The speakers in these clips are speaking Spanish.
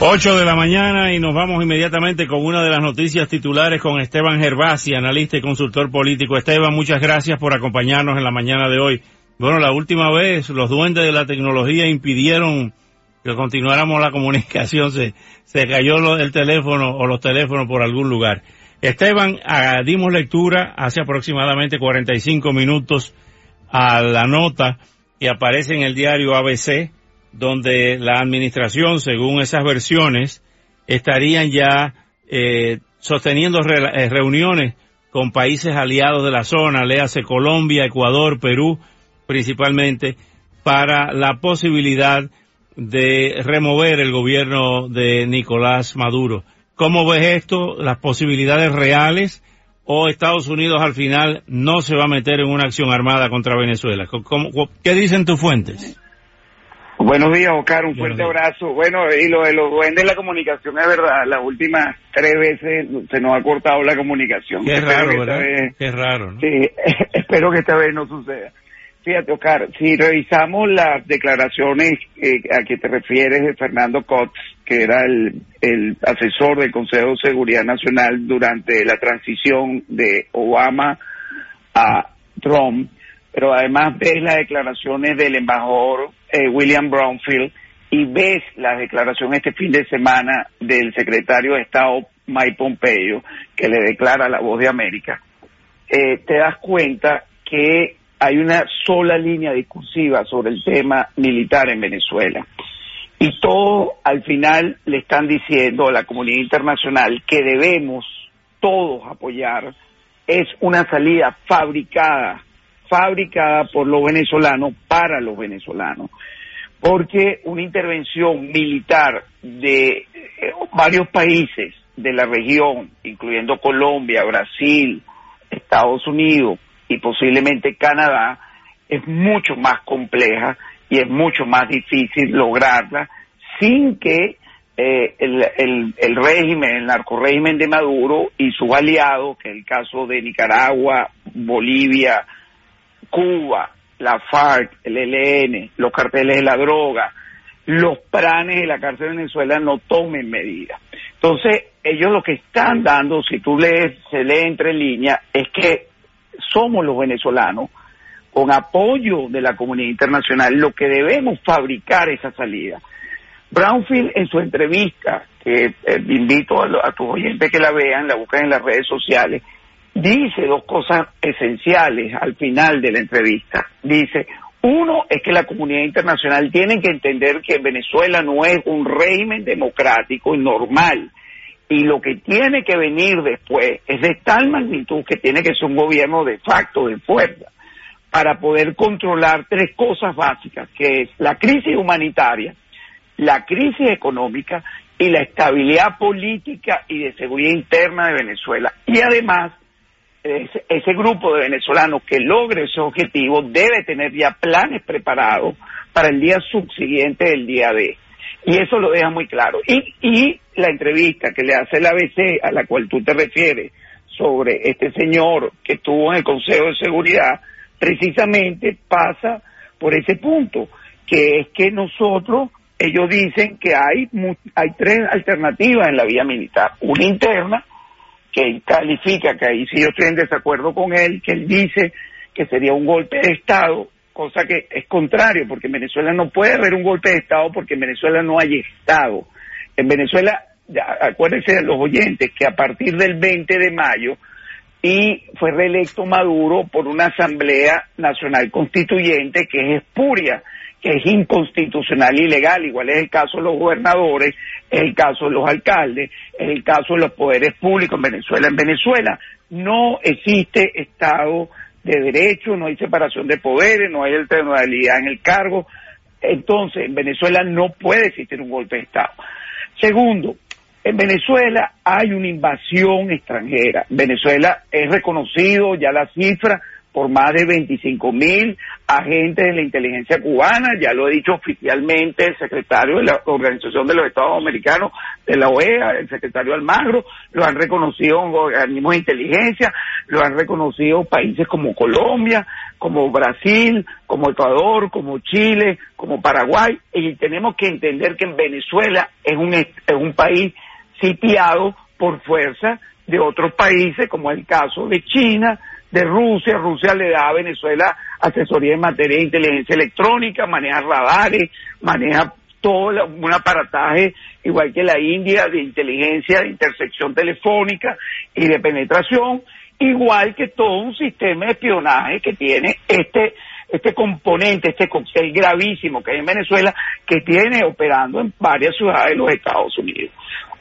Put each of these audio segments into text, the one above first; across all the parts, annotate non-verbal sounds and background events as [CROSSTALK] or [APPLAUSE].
Ocho de la mañana y nos vamos inmediatamente con una de las noticias titulares con Esteban Gervasi, analista y consultor político. Esteban, muchas gracias por acompañarnos en la mañana de hoy. Bueno, la última vez los duendes de la tecnología impidieron que continuáramos la comunicación, se, se cayó el teléfono o los teléfonos por algún lugar. Esteban, ah, dimos lectura hace aproximadamente 45 minutos a la nota que aparece en el diario ABC donde la administración, según esas versiones, estarían ya eh, sosteniendo eh, reuniones con países aliados de la zona, léase Colombia, Ecuador, Perú, principalmente, para la posibilidad de remover el gobierno de Nicolás Maduro. ¿Cómo ves esto? ¿Las posibilidades reales? ¿O Estados Unidos al final no se va a meter en una acción armada contra Venezuela? ¿Qué dicen tus fuentes? Buenos días, Oscar, un fuerte abrazo. Bueno, y lo de los duendes de la comunicación es verdad, las últimas tres veces se nos ha cortado la comunicación. Qué raro, ¿verdad? Qué raro, ¿no? Sí, [LAUGHS] espero que esta vez no suceda. Fíjate, Oscar, si revisamos las declaraciones eh, a que te refieres de Fernando Kotz, que era el, el asesor del Consejo de Seguridad Nacional durante la transición de Obama a Trump, pero además ves las declaraciones del embajador eh, William Brownfield y ves la declaración este fin de semana del secretario de Estado Mike Pompeo, que le declara la voz de América, eh, te das cuenta que hay una sola línea discursiva sobre el tema militar en Venezuela. Y todo al final le están diciendo a la comunidad internacional que debemos todos apoyar es una salida fabricada fabricada por los venezolanos para los venezolanos. Porque una intervención militar de eh, varios países de la región, incluyendo Colombia, Brasil, Estados Unidos y posiblemente Canadá, es mucho más compleja y es mucho más difícil lograrla sin que eh, el, el, régimen, el narcorégimen de Maduro y sus aliados, que es el caso de Nicaragua, Bolivia, Cuba, la FARC, el ELN, los carteles de la droga, los planes de la cárcel de Venezuela no tomen medidas. Entonces, ellos lo que están dando, si tú lees, se lee entre líneas, es que somos los venezolanos, con apoyo de la comunidad internacional, lo que debemos fabricar esa salida. Brownfield en su entrevista, que eh, invito a, a tus oyentes que la vean, la buscan en las redes sociales, dice dos cosas esenciales al final de la entrevista. Dice, uno es que la comunidad internacional tiene que entender que Venezuela no es un régimen democrático y normal. Y lo que tiene que venir después es de tal magnitud que tiene que ser un gobierno de facto, de fuerza, para poder controlar tres cosas básicas, que es la crisis humanitaria, la crisis económica y la estabilidad política y de seguridad interna de Venezuela. Y además, ese, grupo de venezolanos que logre ese objetivo debe tener ya planes preparados para el día subsiguiente del día D. Y eso lo deja muy claro. Y, y la entrevista que le hace el ABC, a la cual tú te refieres, sobre este señor que estuvo en el Consejo de Seguridad, precisamente pasa por ese punto, que es que nosotros, ellos dicen que hay, hay tres alternativas en la vía militar. Una interna, que califica, que ahí sí yo estoy en desacuerdo con él, que él dice que sería un golpe de Estado, cosa que es contrario, porque en Venezuela no puede haber un golpe de Estado porque en Venezuela no hay Estado. En Venezuela, acuérdense de los oyentes, que a partir del 20 de mayo y fue reelecto Maduro por una Asamblea Nacional Constituyente que es espuria que es inconstitucional y ilegal, igual es el caso de los gobernadores, es el caso de los alcaldes, es el caso de los poderes públicos en Venezuela. En Venezuela no existe Estado de Derecho, no hay separación de poderes, no hay alternativa en el cargo. Entonces, en Venezuela no puede existir un golpe de Estado. Segundo, En Venezuela hay una invasión extranjera. Venezuela es reconocido ya la cifra por más de 25 mil agentes de la inteligencia cubana, ya lo ha dicho oficialmente el secretario de la Organización de los Estados Americanos de la OEA, el secretario Almagro, lo han reconocido organismos de inteligencia, lo han reconocido países como Colombia, como Brasil, como Ecuador, como Chile, como Paraguay, y tenemos que entender que en Venezuela es un, es un país sitiado por fuerza de otros países, como el caso de China, de Rusia. Rusia le da a Venezuela asesoría en materia de inteligencia electrónica, maneja radares, maneja todo un aparataje, igual que la India, de inteligencia, de intersección telefónica y de penetración, igual que todo un sistema de espionaje que tiene este este componente, este cóctel gravísimo que hay en Venezuela, que tiene operando en varias ciudades de los Estados Unidos.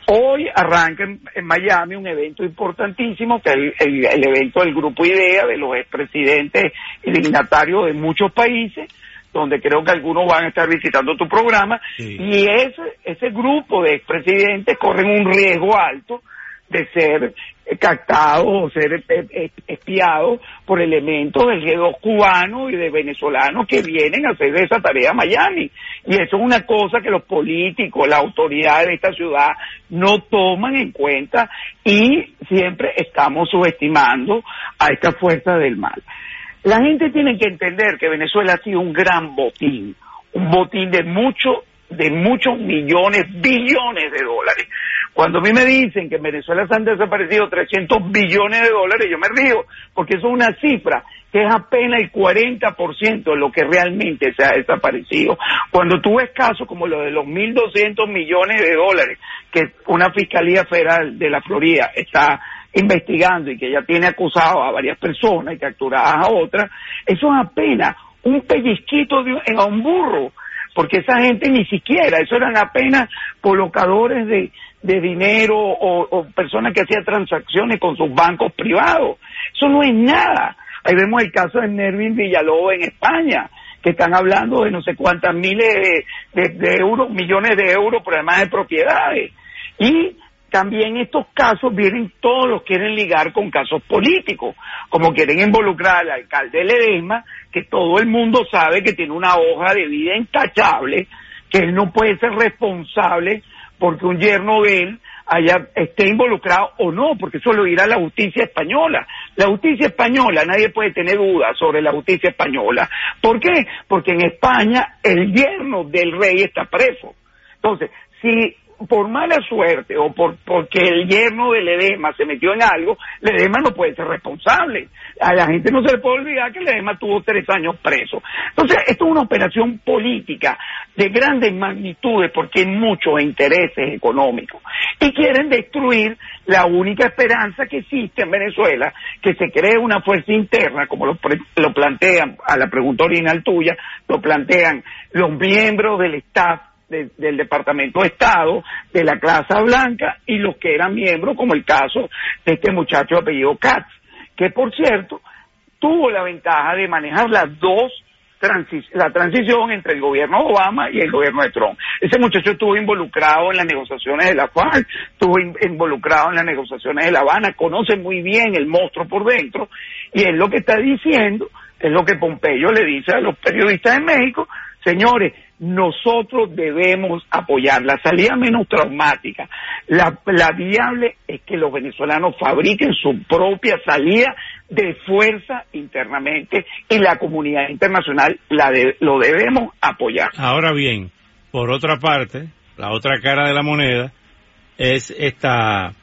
Hoy arranca en, Miami un evento importantísimo, que es el, evento del Grupo IDEA, de los expresidentes y dignatarios de muchos países, donde creo que algunos van a estar visitando tu programa, y ese, ese grupo de expresidentes corren un riesgo alto de ser captado o ser eh, eh, espiado por elementos del G2 cubano y de venezolanos que vienen a hacer esa tarea a Miami. Y eso es una cosa que los políticos, las autoridades de esta ciudad no toman en cuenta y siempre estamos subestimando a esta fuerza del mal. La gente tiene que entender que Venezuela ha sido un gran botín, un botín de muchos de muchos millones, billones de dólares. Cuando a mí me dicen que en Venezuela se han desaparecido 300 billones de dólares, yo me río, porque eso es una cifra que es apenas el 40% de lo que realmente se ha desaparecido. Cuando tú ves casos como lo de los 1.200 millones de dólares que una Fiscalía Federal de la Florida está investigando y que ya tiene acusado a varias personas y capturadas a otras, eso es apenas un pellizquito de, en un burro porque esa gente ni siquiera, eso eran apenas colocadores de, de dinero o, personas que hacían transacciones con sus bancos privados. Eso no es nada. Ahí vemos el caso de Nervin Villalobos en España, que están hablando de no sé cuántas miles de, euros, millones de euros por además de propiedades. Y también estos casos vienen, todos los quieren ligar con casos políticos, como quieren involucrar al alcalde de Ledesma, que todo el mundo sabe que tiene una hoja de vida intachable, que él no puede ser responsable porque un yerno de él haya, esté involucrado o no, porque eso lo dirá la justicia española. La justicia española, nadie puede tener dudas sobre la justicia española. ¿Por qué? Porque en España el yerno del rey está preso. Entonces, si por mala suerte o por porque el yerno de Ledema se metió en algo, Ledema no puede ser responsable. A la gente no se le puede olvidar que Ledema tuvo tres años preso. Entonces, esto es una operación política de grandes magnitudes porque hay muchos intereses económicos. Y quieren destruir la única esperanza que existe en Venezuela, que se cree una fuerza interna, como lo, lo plantean, a la pregunta original tuya, lo plantean los miembros del Estado del Departamento de Estado, de la clase blanca y los que eran miembros, como el caso de este muchacho apellido Katz, que por cierto tuvo la ventaja de manejar las dos la transición entre el gobierno de Obama y el gobierno de Trump. Ese muchacho estuvo involucrado en las negociaciones de la FARC, estuvo involucrado en las negociaciones de La Habana, conoce muy bien el monstruo por dentro, y es lo que está diciendo, es lo que Pompeyo le dice a los periodistas de México, señores, nosotros debemos apoyar la salida menos traumática. La, viable es que los venezolanos fabriquen su propia salida de fuerza internamente y la comunidad internacional la lo debemos apoyar. Ahora bien, por otra parte, la otra cara de la moneda es esta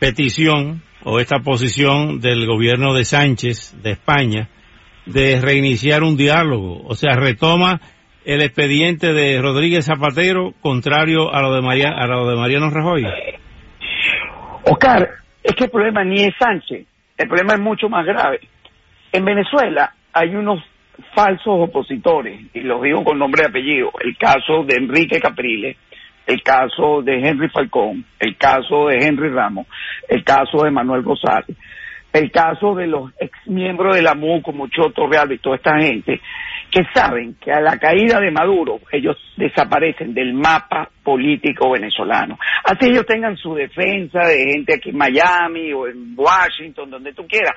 petición o esta posición del gobierno de Sánchez de España de reiniciar un diálogo, o sea, retoma el expediente de Rodríguez Zapatero contrario a lo de, María, a lo de Mariano Rajoy? Oscar, es que el problema ni es Sánchez, el problema es mucho más grave. En Venezuela hay unos falsos opositores, y los digo con nombre y apellido, el caso de Enrique Capriles, el caso de Henry Falcón, el caso de Henry Ramos, el caso de Manuel González, el caso de los ex miembros de la MU como Choto Real y toda esta gente, que saben que a la caída de Maduro ellos desaparecen del mapa político venezolano. Así ellos tengan su defensa de gente aquí en Miami o en Washington, donde tú quieras.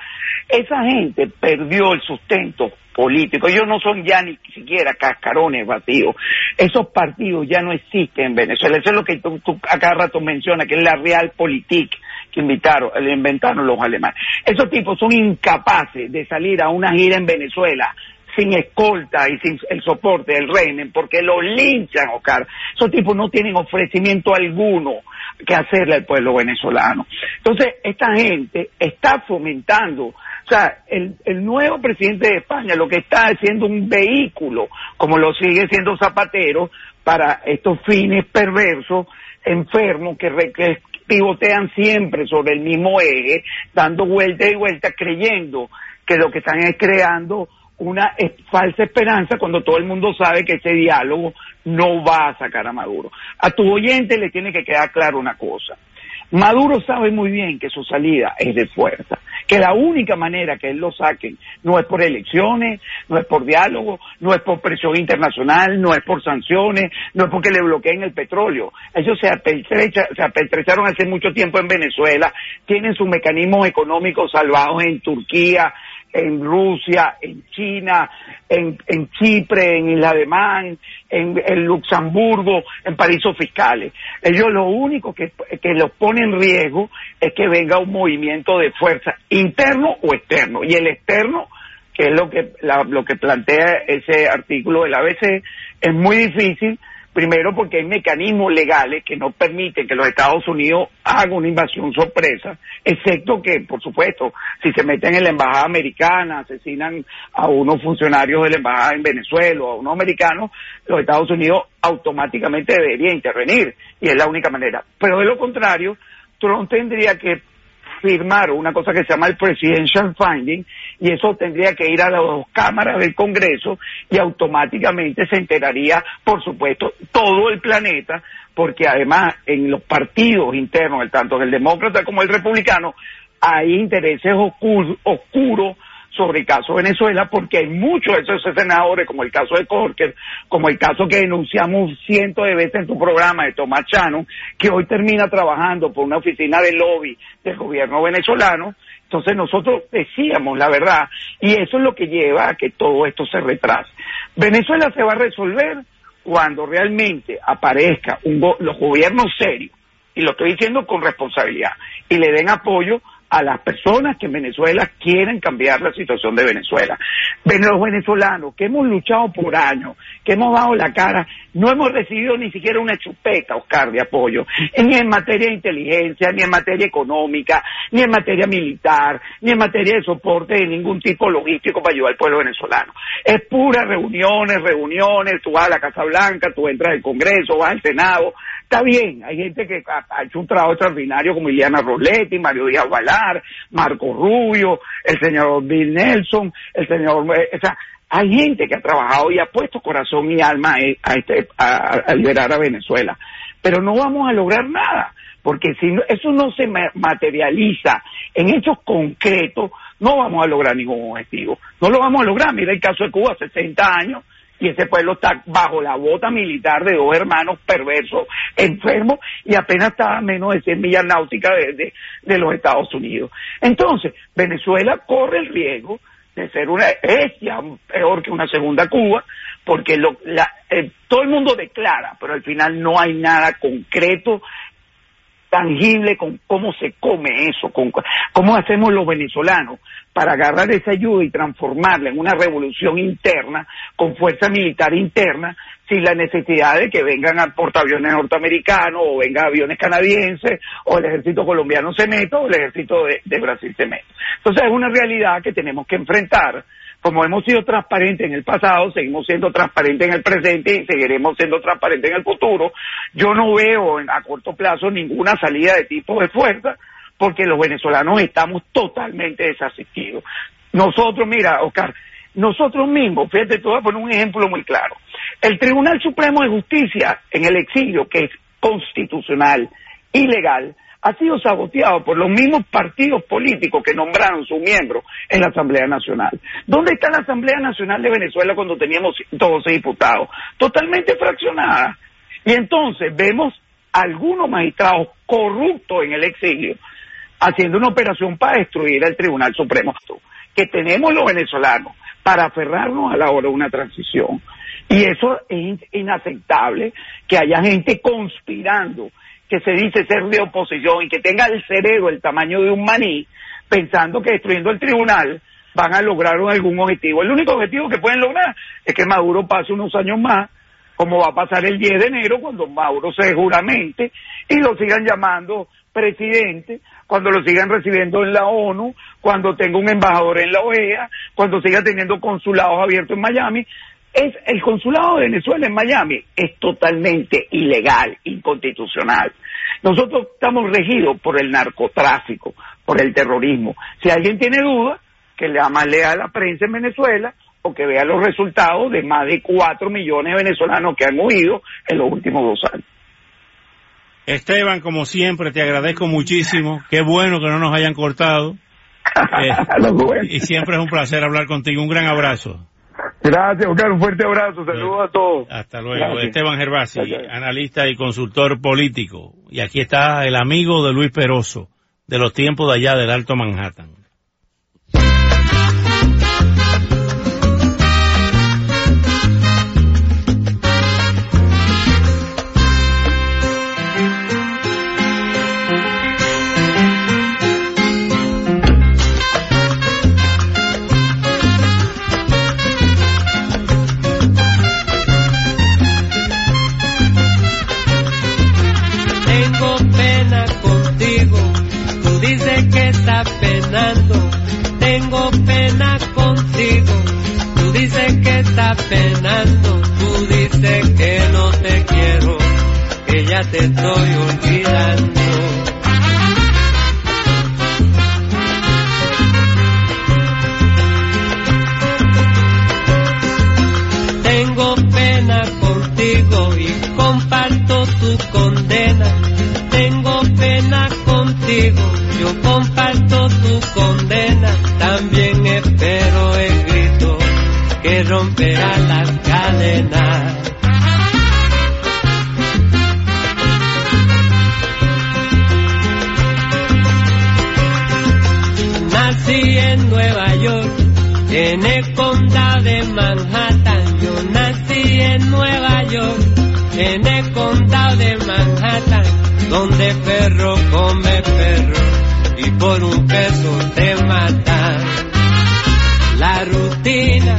Esa gente perdió el sustento político. Ellos no son ya ni siquiera cascarones vacíos. Esos partidos ya no existen en Venezuela. Eso es lo que tú, a cada rato mencionas, que es la realpolitik que invitaron, inventaron los alemanes. Esos tipos son incapaces de salir a una gira en Venezuela sin escolta y sin el soporte del régimen, porque los linchan, Oscar. Esos tipos no tienen ofrecimiento alguno que hacerle al pueblo venezolano. Entonces, esta gente está fomentando, o sea, el, el nuevo presidente de España lo que está haciendo un vehículo, como lo sigue siendo Zapatero, para estos fines perversos, enfermos, que, que pivotean siempre sobre el mismo eje, dando vuelta y vuelta, creyendo que lo que están es creando una falsa esperanza cuando todo el mundo sabe que ese diálogo no va a sacar a Maduro. A tu oyente le tiene que quedar claro una cosa. Maduro sabe muy bien que su salida es de fuerza, que la única manera que él lo saquen no es por elecciones, no es por diálogo, no es por presión internacional, no es por sanciones, no es porque le bloqueen el petróleo. Ellos se, se apertrecharon hace mucho tiempo en Venezuela, tienen sus mecanismos económicos salvados en Turquía, en Rusia, en China, en, Chipre, en Isla de Man, en, Luxemburgo, en paraísos fiscales. Ellos lo único que, que los pone en riesgo es que venga un movimiento de fuerza interno o externo. Y el externo, que es lo que, lo que plantea ese artículo del ABC, es muy difícil Primero porque hay mecanismos legales que no permiten que los Estados Unidos hagan una invasión sorpresa, excepto que, por supuesto, si se meten en la embajada americana, asesinan a unos funcionarios de la embajada en Venezuela o a unos americanos, los Estados Unidos automáticamente debería intervenir y es la única manera. Pero de lo contrario, Trump tendría que firmar una cosa que se llama el Presidential Finding y eso tendría que ir a las dos cámaras del Congreso y automáticamente se enteraría, por supuesto, todo el planeta, porque además en los partidos internos, tanto el demócrata como el republicano, hay intereses oscuros sobre el caso Venezuela porque hay muchos de esos senadores, como el caso de Corker, como el caso que denunciamos cientos de veces en tu programa de Tomás Chano, que hoy termina trabajando por una oficina de lobby del gobierno venezolano. Entonces nosotros decíamos la verdad y eso es lo que lleva a que todo esto se retrase. Venezuela se va a resolver cuando realmente aparezca un los gobiernos serios, y lo estoy diciendo con responsabilidad, y le den apoyo a las personas que en Venezuela quieren cambiar la situación de Venezuela. Los venezolanos que hemos luchado por años, que hemos dado la cara, no hemos recibido ni siquiera una chupeta, Oscar, de apoyo, ni en materia de inteligencia, ni en materia económica, ni en materia militar, ni en materia de soporte de ningún tipo logístico para ayudar al pueblo venezolano. Es pura reuniones, reuniones, tú vas a la Casa Blanca, tú entras al Congreso, vas al Senado, Está bien, hay gente que ha, hecho un trabajo extraordinario como Iliana Roletti, Mario Díaz Valar, Marco Rubio, el señor Bill Nelson, el señor... Eh, o sea, hay gente que ha trabajado y ha puesto corazón y alma a, este, a, liberar a Venezuela. Pero no vamos a lograr nada, porque si eso no se materializa en hechos concretos, no vamos a lograr ningún objetivo. No lo vamos a lograr. Mira el caso de Cuba, 60 años, y ese pueblo está bajo la bota militar de dos hermanos perversos, enfermos, y apenas está a menos de 100 millas náuticas de, los Estados Unidos. Entonces, Venezuela corre el riesgo de ser una, es ya peor que una segunda Cuba, porque lo, la, eh, todo el mundo declara, pero al final no hay nada concreto tangible con cómo se come eso, con cómo hacemos los venezolanos para agarrar esa ayuda y transformarla en una revolución interna con fuerza militar interna sin la necesidad de que vengan a portaaviones norteamericanos o vengan aviones canadienses o el ejército colombiano se meta o el ejército de, de Brasil se meta. Entonces es una realidad que tenemos que enfrentar como hemos sido transparentes en el pasado, seguimos siendo transparentes en el presente y seguiremos siendo transparentes en el futuro. Yo no veo a corto plazo ninguna salida de tipo de fuerza porque los venezolanos estamos totalmente desasistidos. Nosotros, mira, Oscar, nosotros mismos, fíjate, te voy a poner un ejemplo muy claro. El Tribunal Supremo de Justicia en el exilio, que es constitucional, ilegal, ha sido saboteado por los mismos partidos políticos que nombraron sus miembros en la Asamblea Nacional. ¿Dónde está la Asamblea Nacional de Venezuela cuando teníamos 12 diputados? Totalmente fraccionada. Y entonces vemos algunos magistrados corruptos en el exilio haciendo una operación para destruir el Tribunal Supremo que tenemos los venezolanos para aferrarnos a la hora de una transición. Y eso es inaceptable que haya gente conspirando que se dice ser de oposición y que tenga el cerebro el tamaño de un maní, pensando que destruyendo el tribunal van a lograr algún objetivo. El único objetivo que pueden lograr es que Maduro pase unos años más, como va a pasar el 10 de enero, cuando Maduro se juramente, y lo sigan llamando presidente, cuando lo sigan recibiendo en la ONU, cuando tenga un embajador en la OEA, cuando siga teniendo consulados abiertos en Miami, es el consulado de Venezuela en Miami es totalmente ilegal, inconstitucional. Nosotros estamos regidos por el narcotráfico, por el terrorismo. Si alguien tiene duda, que le lea a la prensa en Venezuela o que vea los resultados de más de cuatro millones de venezolanos que han huido en los últimos dos años. Esteban, como siempre, te agradezco muchísimo. Qué bueno que no nos hayan cortado. [LAUGHS] Eh, y siempre es un placer hablar contigo. Un gran abrazo. Gracias, Oscar. Un fuerte abrazo. Saludos a todos. Hasta luego. Esteban Gervasi, analista y consultor político. Y aquí está el amigo de Luis Peroso, de los tiempos de allá del Alto Manhattan. Tú dices que no te quiero, que ya te estoy olvidando. Tengo pena contigo y comparto tu condena. Tengo pena contigo, yo comparto tu condena romperá las cadenas. Nací en Nueva York, en el condado de Manhattan. Yo nací en Nueva York, en el condado de Manhattan, donde perro come perro y por un peso te matan. La rutina